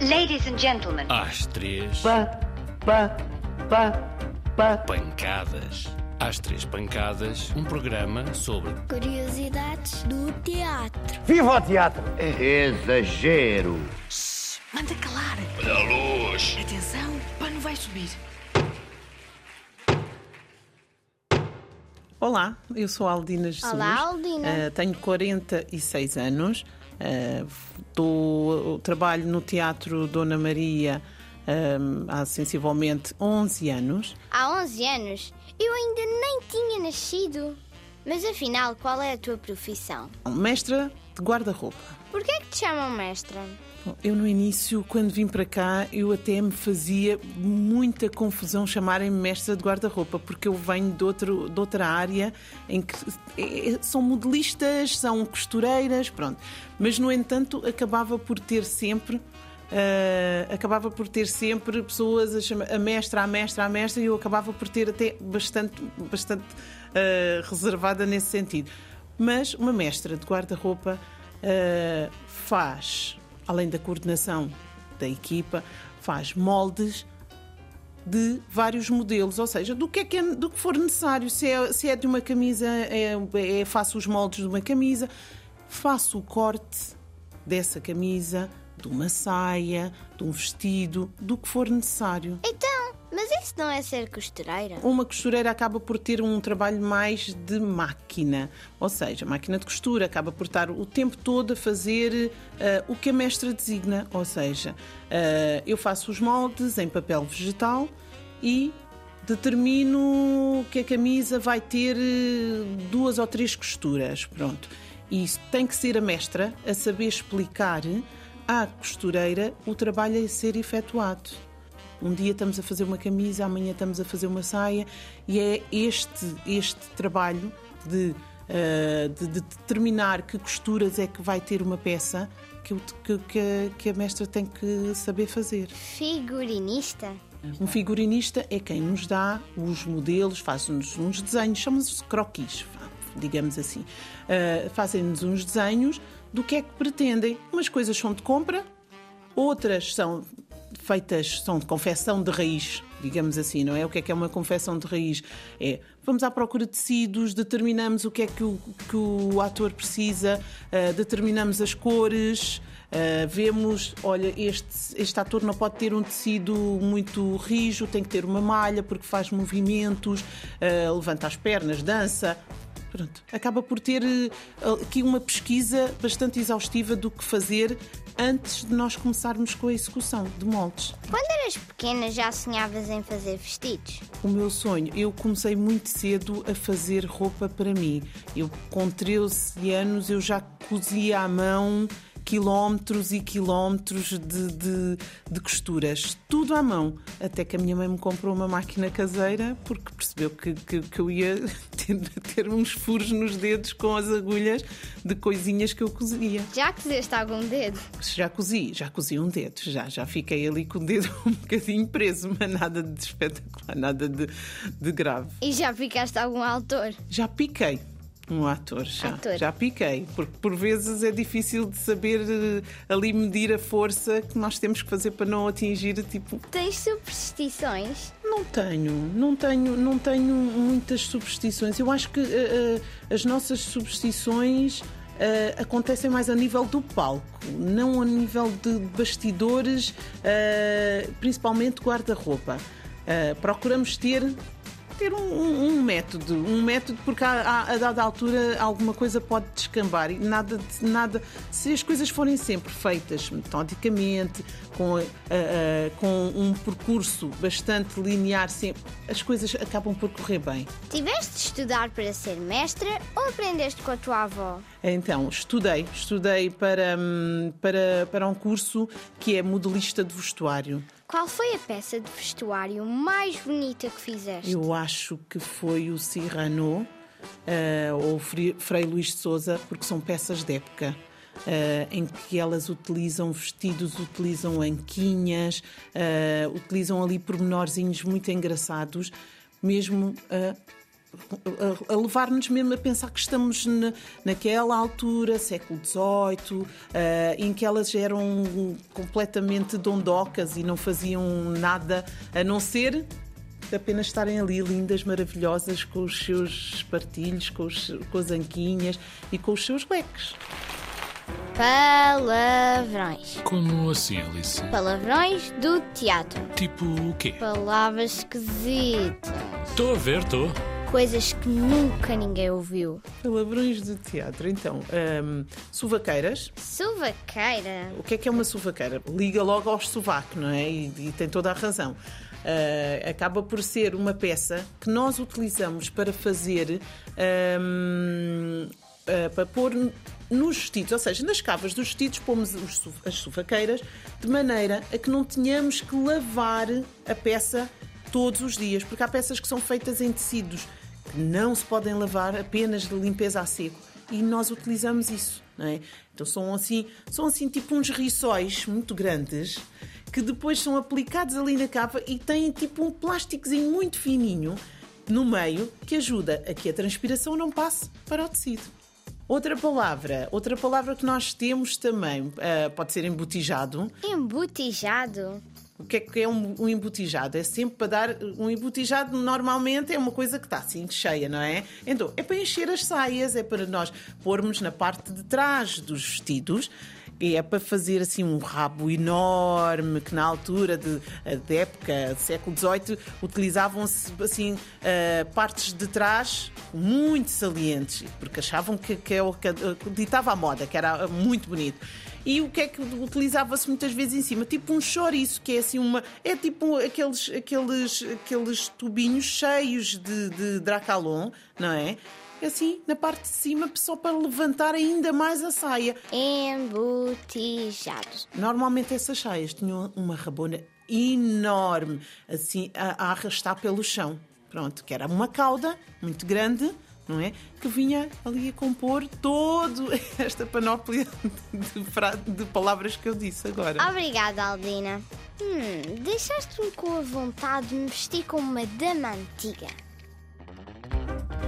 Ladies and gentlemen. Às três, Pá, pá, pá, pá. pancadas. Às três pancadas, um programa sobre Curiosidades do teatro. Viva o teatro! Exagero. Manda calar. Olha a luz. Atenção, o pano vai subir. Olá, eu sou a Aldina Jesus. Olá, Aldina. Eh, tenho 46 anos. Eh, dou- trabalho no Teatro Dona Maria eh, há sensivelmente 11 anos. Há 11 anos eu ainda nem tinha nascido. Mas afinal, qual é a tua profissão? Mestra de guarda-roupa. Por que é que te chamam mestra? Bom, Eu no início, quando vim para cá, eu até me fazia muita confusão chamarem-me mestra de guarda-roupa, porque eu venho de, outro, de outra área em que eh, são modelistas, são costureiras, pronto. Mas, no entanto, acabava por ter sempre. Eh, acabava por ter sempre pessoas a chamar a mestra, a mestra, a mestra, e eu acabava por ter até bastante, bastante eh, reservada nesse sentido. Mas uma mestra de guarda-roupa eh, faz, além da coordenação da equipa, faz moldes de vários modelos, ou seja, do que, é que é- do que for necessário. Se é, se é de uma camisa, é, é- faço os moldes de uma camisa, faço o corte dessa camisa, de uma saia, de um vestido, do que for necessário. Então, mas isso não é ser costureira? Uma costureira acaba por ter um trabalho mais de máquina, ou seja, máquina de costura, acaba por estar o tempo todo a fazer eh, o que a mestra designa, ou seja, eh, eu faço os moldes em papel vegetal e determino que a camisa vai ter eh, duas ou três costuras, pronto. E isso tem que ser a mestra a saber explicar à costureira o trabalho a ser efetuado. Um dia estamos a fazer uma camisa, amanhã estamos a fazer uma saia, e é este, este trabalho de, eh, de- de determinar que costuras é que vai ter uma peça que, que- que a- que a mestra tem que saber fazer. Figurinista? Um figurinista é quem nos dá os modelos, faz-nos uns desenhos, chamam-se croquis, digamos assim. Uh, Fazem-nos uns desenhos do que é que pretendem. Umas coisas são de compra, outras são feitas, são de confecção de raiz, digamos assim, não é? O que é que é uma confecção de raiz? É, vamos à procura de tecidos, determinamos o que é que o, que o ator precisa, uh, determinamos as cores, Uh, vemos, olha, este, este ator não pode ter um tecido muito rijo, tem que ter uma malha porque faz movimentos, uh, levanta as pernas, dança. Pronto. Acaba por ter uh, aqui uma pesquisa bastante exaustiva do que fazer antes de nós começarmos com a execução de moldes. Quando eras pequena já sonhavas em fazer vestidos? O meu sonho, eu comecei muito cedo a fazer roupa para mim. Eu, com 13 anos, eu já cozia à mão quilómetros e quilómetros de, de, de costuras, tudo à mão. Até que a minha mãe me comprou uma máquina caseira porque percebeu que, que, que eu ia ter, ter uns furos nos dedos com as agulhas de coisinhas que eu cozia. Já cozeste algum dedo? Já cozi, já cozi um dedo, já, já fiquei ali com o dedo um bocadinho preso, mas nada de espetacular, nada de, de grave. E já ficaste algum autor? Já piquei um ator, já, Ator. já piquei, porque por vezes é difícil de saber eh, ali medir a força que nós temos que fazer para não atingir, tipo, Tens superstições? não tenho, não tenho, não tenho muitas superstições. Eu acho que eh, eh, as nossas superstições eh, acontecem mais a nível do palco, não a nível de bastidores, principalmente guarda-roupa. Procuramos ter ter um, um- um método, um método porque a, a, dada altura alguma coisa pode descambar e nada, nada se as coisas forem sempre feitas metodicamente, com, a- a- a- com um percurso bastante linear, sempre, as coisas acabam por correr bem. Tiveste de estudar para ser mestra ou aprendeste com a tua avó? Então, estudei, estudei para, hum, para, para um curso que é modelista de vestuário. Qual foi a peça de vestuário mais bonita que fizeste? Eu acho que foi o Cyrano eh, ou Frei Luís de Souza, porque são peças de época. eh, em que elas utilizam vestidos, utilizam anquinhas, eh, utilizam ali pormenorzinhos muito engraçados, mesmo a a, a levar-nos mesmo a pensar que estamos na, naquela altura, século XVIII, eh, em que elas eram completamente dondocas e não faziam nada a não ser apenas estarem ali lindas, maravilhosas, com os seus partilhos, com, os, com as anquinhas e com os seus leques. Palavrões. Como assim, Alice? Palavrões do teatro. Tipo o quê? Palavras esquisitas. Estou a ver, estou. Coisas que nunca ninguém ouviu. Palavrões de teatro. Então, hum, suvaqueiras. Suvaqueira. O que é que é uma suvaqueira? Liga logo ao sovaco, não é? E, e tem toda a razão. Uh, acaba por ser uma peça que nós utilizamos para fazer. hum, uh, para pôr nos vestidos, ou seja, nas cavas dos vestidos, pomos os as suvaqueiras de maneira a que não tenhamos que lavar a peça todos os dias, porque há peças que são feitas em tecidos não se podem lavar apenas de limpeza a seco e nós utilizamos isso, não é? Então são assim, são assim tipo uns riçóis muito grandes que depois são aplicados ali na cava e têm tipo um plásticozinho muito fininho no meio que ajuda a que a transpiração não passe para o tecido. Outra palavra, outra palavra que nós temos também ah, pode ser embotijado. Embotijado. O que é que é um, um embotijado? É sempre para dar. Um embotijado normalmente é uma coisa que está assim cheia, não é? Então, é para encher as saias, é para nós pormos na parte de trás dos vestidos. E é para fazer assim um rabo enorme que na altura de, de época século XVIII utilizavam-se assim ah, partes de trás muito salientes porque achavam que, que é que que ditava a moda, que era muito bonito. E o que é que utilizava-se muitas vezes em cima? Tipo um chouriço, que é assim uma. É tipo aqueles, aqueles, aqueles tubinhos cheios de, de dracalon, não é? Assim, na parte de cima, só para levantar ainda mais a saia. Embotijado. Normalmente essas saias tinham uma rabona enorme, assim, a, a arrastar pelo chão. Pronto, que era uma cauda muito grande, não é? Que vinha ali a compor todo esta panóplia de, de palavras que eu disse agora. Obrigada, Aldina. Hum, deixaste-me com a vontade de me vestir como uma dama antiga.